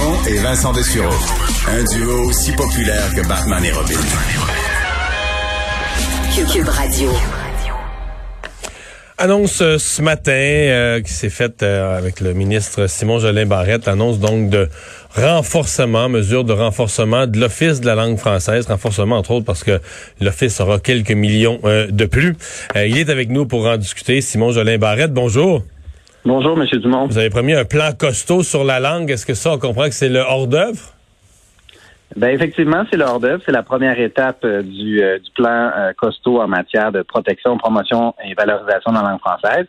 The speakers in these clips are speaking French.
Dumont et Vincent Dessureau. Un duo aussi populaire que Batman et Robin. Cube Radio. Annonce euh, ce matin euh, qui s'est faite euh, avec le ministre Simon Jolin Barrette, annonce donc de renforcement, mesure de renforcement de l'Office de la langue française, renforcement entre autres parce que l'Office aura quelques millions de plus. il est avec nous pour en discuter. Simon Jolin Barrette, bonjour. Bonjour, M. Dumont. Vous avez promis un plan costaud sur la langue. Est-ce que ça, on comprend que c'est le hors-d'œuvre? Ben effectivement, c'est le hors-d'œuvre. C'est la première étape euh, du, euh, du plan euh, costaud en matière de protection, promotion et valorisation de la langue française.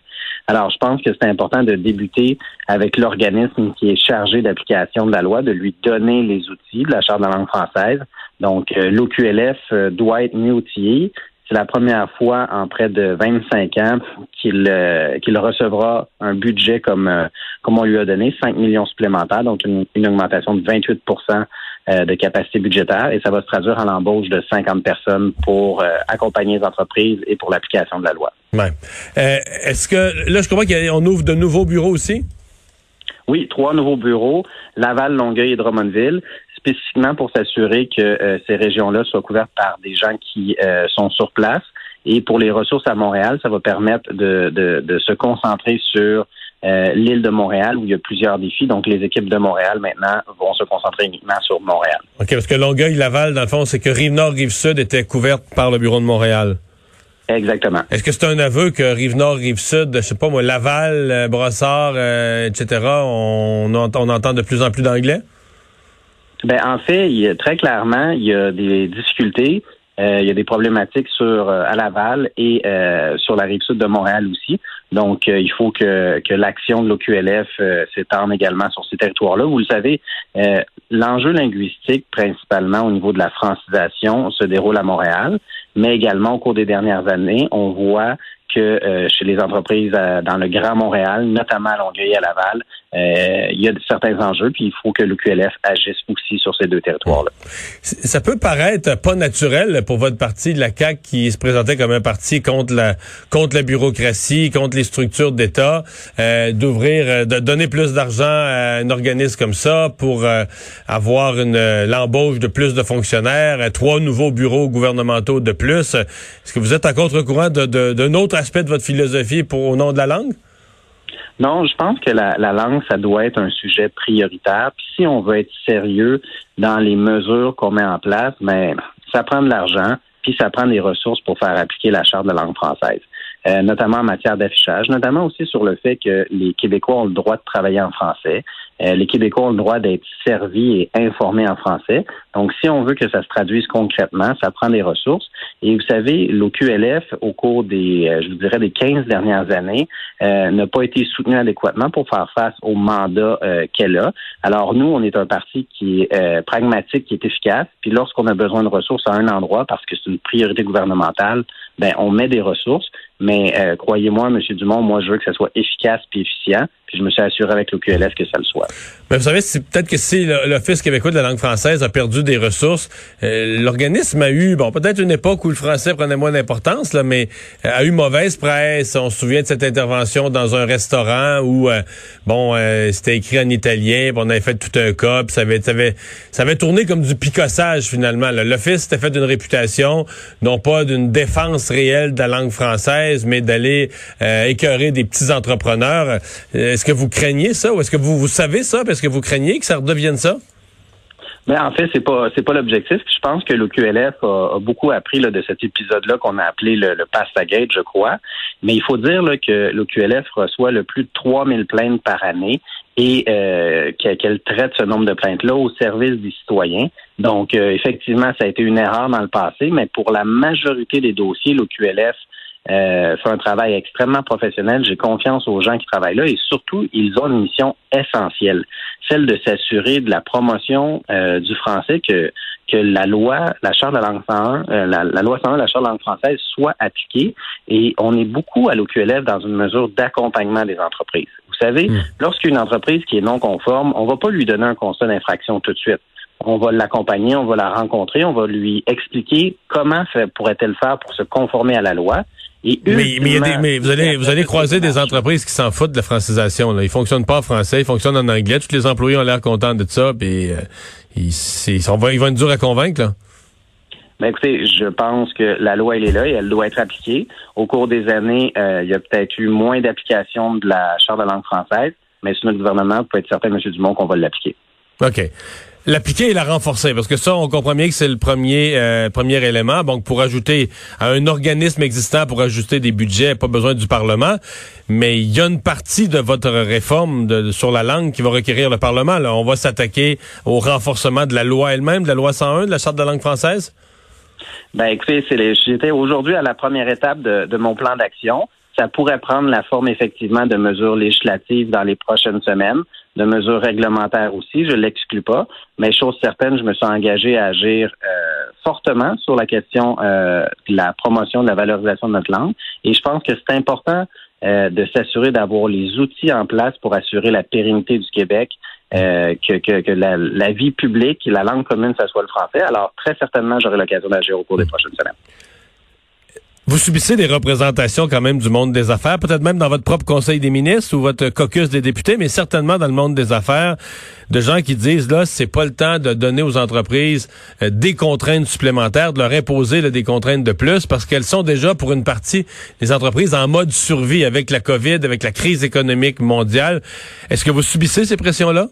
Alors, je pense que c'est important de débuter avec l'organisme qui est chargé d'application de la loi, de lui donner les outils de la Charte de la langue française. Donc, l'OQLF doit être mieux outillé. C'est la première fois en près de 25 ans qu'il qu'il recevra un budget comme comme on lui a donné, 5 millions supplémentaires, donc une, une augmentation de 28% euh, de capacité budgétaire et ça va se traduire en l'embauche de 50 personnes pour euh, accompagner les entreprises et pour l'application de la loi. Ouais. Euh, est-ce que là, je comprends qu'on ouvre de nouveaux bureaux aussi? Oui, trois nouveaux bureaux, Laval, Longueuil et Drummondville, spécifiquement pour s'assurer que ces régions-là soient couvertes par des gens qui sont sur place. Et pour les ressources à Montréal, ça va permettre de, de, de se concentrer sur euh, l'île de Montréal où il y a plusieurs défis. Donc, les équipes de Montréal maintenant vont se concentrer uniquement sur Montréal. OK, parce que Longueuil-Laval, dans le fond, c'est que Rive-Nord, Rive-Sud étaient couvertes par le bureau de Montréal. Exactement. Est-ce que c'est un aveu que Rive-Nord, Rive-Sud, je sais pas moi, Laval, euh, Brossard, euh, etc., on, on entend de plus en plus d'anglais? Ben, en fait, il très clairement, il y a des difficultés. il y a des problématiques sur à Laval et sur la rive sud de Montréal aussi. Donc, euh, il faut que, que l'action de l'OQLF euh, s'étende également sur ces territoires-là. Vous le savez, euh, l'enjeu linguistique, principalement au niveau de la francisation, se déroule à Montréal, mais également au cours des dernières années, on voit euh, chez les entreprises euh, dans le Grand Montréal, notamment à Longueuil et à Laval, euh, il y a certains enjeux, puis il faut que le QLF agisse aussi sur ces deux territoires-là. Ça peut paraître pas naturel pour votre parti de la CAQ qui se présentait comme un parti contre la contre la bureaucratie, contre les structures d'État, d'ouvrir, de donner plus d'argent à un organisme comme ça pour avoir une l'embauche de plus de fonctionnaires, trois nouveaux bureaux gouvernementaux de plus. Est-ce que vous êtes à contre-courant de, de, d'un autre aspect de votre philosophie pour, au nom de la langue? Non, je pense que la, langue, ça doit être un sujet prioritaire. Puis si on veut être sérieux dans les mesures qu'on met en place, mais ben, ça prend de l'argent, puis ça prend des ressources pour faire appliquer la charte de langue française. Euh, notamment en matière d'affichage, notamment aussi sur le fait que les Québécois ont le droit de travailler en français. Euh, les Québécois ont le droit d'être servis et informés en français. Donc, si on veut que ça se traduise concrètement, ça prend des ressources. Et vous savez, l'OQLF, au cours des, euh, je vous dirais, des 15 dernières années, euh, n'a pas été soutenu adéquatement pour faire face au mandat qu'elle a. Alors, nous, on est un parti qui est pragmatique, qui est efficace. Puis lorsqu'on a besoin de ressources à un endroit, parce que c'est une priorité gouvernementale, ben on met des ressources. Mais croyez-moi, M. Dumont, moi, je veux que ça soit efficace et efficient je me suis assuré avec l'OQLF que ça le soit. Mais vous savez, c'est peut-être que si l'Office québécois de la langue française a perdu des ressources, euh, l'organisme a eu, bon, peut-être une époque où le français prenait moins d'importance, là, mais euh, a eu mauvaise presse. On se souvient de cette intervention dans un restaurant où, euh, bon, c'était écrit en italien, on avait fait tout un cas, puis ça avait, ça avait, ça avait tourné comme du picossage finalement. L'Office s'était fait d'une réputation, non pas d'une défense réelle de la langue française, mais d'aller écœurer des petits entrepreneurs. Est-ce que vous craignez ça ou est-ce que vous, savez ça? Parce que vous craignez que ça redevienne ça? Mais en fait, c'est pas c'est pas l'objectif. Je pense que l'OQLF a, beaucoup appris là, de cet épisode-là qu'on a appelé le, le je crois. Mais il faut dire que l'OQLF reçoit le plus de 3000 plaintes par année et euh, qu'elle traite ce nombre de plaintes-là au service des citoyens. Donc, euh, effectivement, ça a été une erreur dans le passé, mais pour la majorité des dossiers, l'OQLF euh, fait un travail extrêmement professionnel. J'ai confiance aux gens qui travaillent là et surtout, ils ont une mission essentielle, celle de s'assurer de la promotion euh, du français que que la loi, la charte de la langue 101, euh, la, loi 101, la charte de la langue française soit appliquée. Et on est beaucoup à l'OQLF dans une mesure d'accompagnement des entreprises. Vous savez, mmh. lorsqu'une entreprise qui est non conforme, on va pas lui donner un constat d'infraction tout de suite on va l'accompagner, on va la rencontrer, on va lui expliquer comment pourrait-elle faire pour se conformer à la loi. Et mais, mais, vous allez vous allez croiser des entreprises qui s'en foutent de la francisation. Là. Ils fonctionnent pas en français, ils fonctionnent en anglais. Tous les employés ont l'air contents de ça, puis euh, ils, sont, ils vont être durs à convaincre. Là. Ben écoutez, je pense que la loi elle est là et elle doit être appliquée. Au cours des années, euh, il y a peut-être eu moins d'application de la charte de langue française, mais sur notre gouvernement, vous pouvez être certain, M. Dumont, qu'on va l'appliquer. OK. L'appliquer et la renforcer, parce que ça, on comprend bien que c'est le premier euh, premier élément. Donc, pour ajouter à un organisme existant, pour ajuster des budgets, pas besoin du Parlement. Mais il y a une partie de votre réforme de, sur la langue qui va requérir le Parlement. Là. On va s'attaquer au renforcement de la loi elle-même, de la loi 101, de la Charte de la langue française? Ben, écoutez, j'étais aujourd'hui à la première étape de, de mon plan d'action. Ça pourrait prendre la forme effectivement de mesures législatives dans les prochaines semaines de mesures réglementaires aussi, je l'exclus pas, mais chose certaine, je me suis engagé à agir euh, fortement sur la question euh, de la promotion de la valorisation de notre langue. Et je pense que c'est important euh, de s'assurer d'avoir les outils en place pour assurer la pérennité du Québec, que, que, que la, la, vie publique, la langue commune, ça soit le français. Alors, très certainement, j'aurai l'occasion d'agir au cours des prochaines semaines. Vous subissez des représentations quand même du monde des affaires, peut-être même dans votre propre conseil des ministres ou votre caucus des députés, mais certainement dans le monde des affaires, de gens qui disent là, c'est pas le temps de donner aux entreprises euh, des contraintes supplémentaires, de leur imposer des contraintes de plus, parce qu'elles sont déjà pour une partie des entreprises en mode survie avec la COVID, avec la crise économique mondiale. Est-ce que vous subissez ces pressions-là?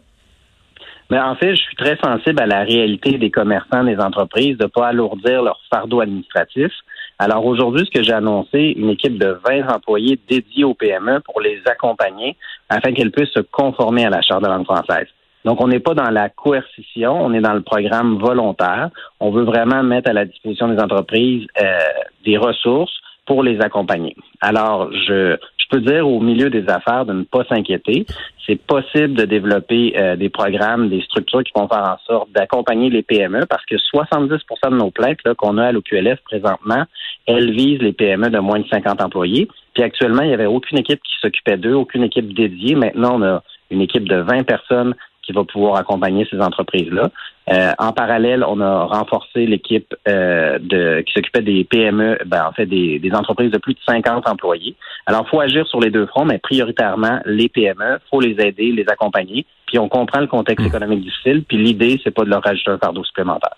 Mais en fait, je suis très sensible à la réalité des commerçants, des entreprises, de ne pas alourdir leur fardeau administratif. Alors aujourd'hui, ce que j'ai annoncé, une équipe de 20 employés dédiés au PME pour les accompagner afin qu'elles puissent se conformer à la Charte de langue française. Donc, on n'est pas dans la coercition, on est dans le programme volontaire. On veut vraiment mettre à la disposition des entreprises euh, des ressources pour les accompagner. Alors, je, je peux dire au milieu des affaires de ne pas s'inquiéter. C'est possible de développer euh, des programmes, des structures qui vont faire en sorte d'accompagner les PME parce que 70% de nos plaintes qu'on a à l'OQLF présentement, elles visent les PME de moins de 50 employés. Puis actuellement, il n'y avait aucune équipe qui s'occupait d'eux, aucune équipe dédiée. Maintenant, on a une équipe de 20 personnes qui va pouvoir accompagner ces entreprises-là. Euh, en parallèle, on a renforcé l'équipe euh, de qui s'occupait des PME, ben, en fait des, entreprises de plus de 50 employés. Alors, il faut agir sur les deux fronts, mais prioritairement les PME, faut les aider, les accompagner. Puis on comprend le contexte mmh. économique difficile. Puis l'idée, c'est pas de leur rajouter un fardeau supplémentaire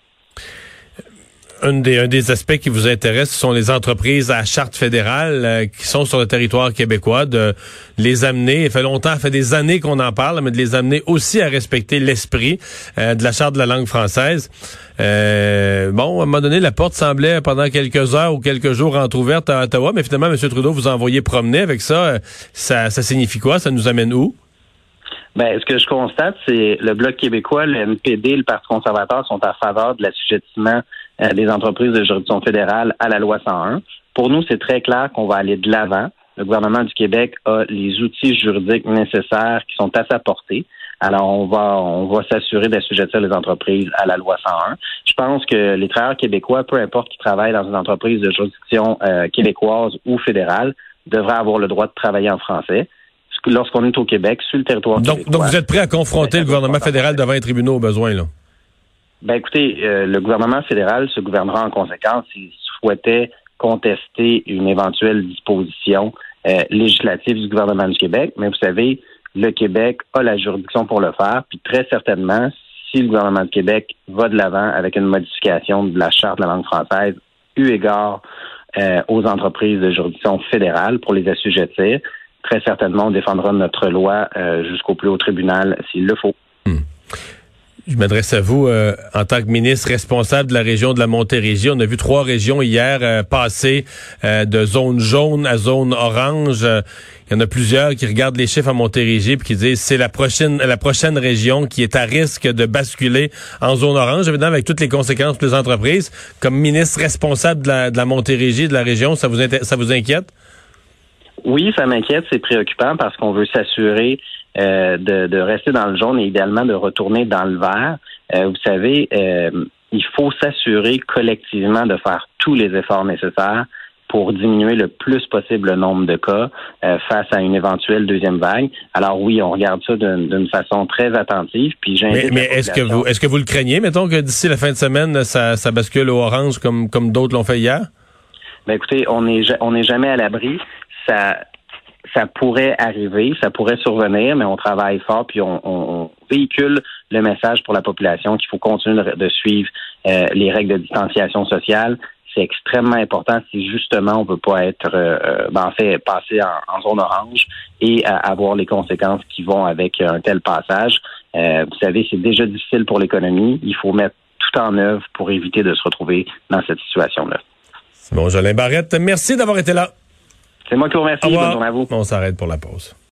un des, aspects qui vous intéresse ce sont les entreprises à charte fédérale euh, qui sont sur le territoire québécois, de les amener, il fait longtemps, il fait des années qu'on en parle, mais de les amener aussi à respecter l'esprit euh, de la charte de la langue française. Euh, bon, à un moment donné, la porte semblait pendant quelques heures ou quelques jours entrouverte à Ottawa, mais finalement, M. Trudeau vous a envoyé promener avec ça. Ça, ça signifie quoi? Ça nous amène où? Ben, ce que je constate, c'est le Bloc québécois, le NPD, le Parti conservateur sont à faveur de l'assujettissement euh, des entreprises de juridiction fédérale à la loi 101. Pour nous, c'est très clair qu'on va aller de l'avant. Le gouvernement du Québec a les outils juridiques nécessaires qui sont à sa portée. Alors, on va, on va s'assurer d'assujettir les entreprises à la loi 101. Je pense que les travailleurs québécois, peu importe qu'ils travaillent dans une entreprise de juridiction euh, québécoise ou fédérale, devraient avoir le droit de travailler en français lorsqu'on est au Québec, sur le territoire donc, Donc, vous êtes prêt à confronter le gouvernement fédéral devant les tribunaux au besoin, là? Ben, écoutez, euh, le gouvernement fédéral se gouvernera en conséquence s'il souhaitait contester une éventuelle disposition euh, législative du gouvernement du Québec. Mais vous savez, le Québec a la juridiction pour le faire, puis très certainement, si le gouvernement du Québec va de l'avant avec une modification de la charte de la langue française, eu égard euh, aux entreprises de juridiction fédérale pour les assujettir, très certainement, on défendra notre loi jusqu'au plus haut tribunal s'il le faut. Hmm. Je m'adresse à vous euh, en tant que ministre responsable de la région de la Montérégie. On a vu trois régions hier euh, passer euh, de zone jaune à zone orange. Il y en a plusieurs qui regardent les chiffres à Montérégie et qui disent c'est la prochaine la prochaine région qui est à risque de basculer en zone orange, évidemment avec toutes les conséquences pour les entreprises. Comme ministre responsable de la, de la Montérégie, de la région, ça vous ça vous inquiète? Oui, ça m'inquiète, c'est préoccupant parce qu'on veut s'assurer euh, de, rester dans le jaune et idéalement de retourner dans le vert. Euh, vous savez, euh, il faut s'assurer collectivement de faire tous les efforts nécessaires pour diminuer le plus possible le nombre de cas face à une éventuelle deuxième vague. Alors oui, on regarde ça d'une façon très attentive. Puis mais, mais est-ce que vous est-ce que vous le craignez, mettons que d'ici la fin de semaine, ça, ça bascule au orange comme comme d'autres l'ont fait hier? Ben écoutez, on n'est on n'est jamais à l'abri. Ça ça pourrait arriver, ça pourrait survenir, mais on travaille fort puis on, véhicule le message pour la population qu'il faut continuer de, suivre euh, les règles de distanciation sociale. C'est extrêmement important si justement on ne veut pas être, euh, euh, ben, en fait, passer en, zone orange et avoir les conséquences qui vont avec un tel passage. vous savez, c'est déjà difficile pour l'économie. Il faut mettre tout en œuvre pour éviter de se retrouver dans cette situation-là. Bon, Jolin Barrette, merci d'avoir été là. C'est moi qui vous remercie. Bonne journée à vous. On s'arrête pour la pause.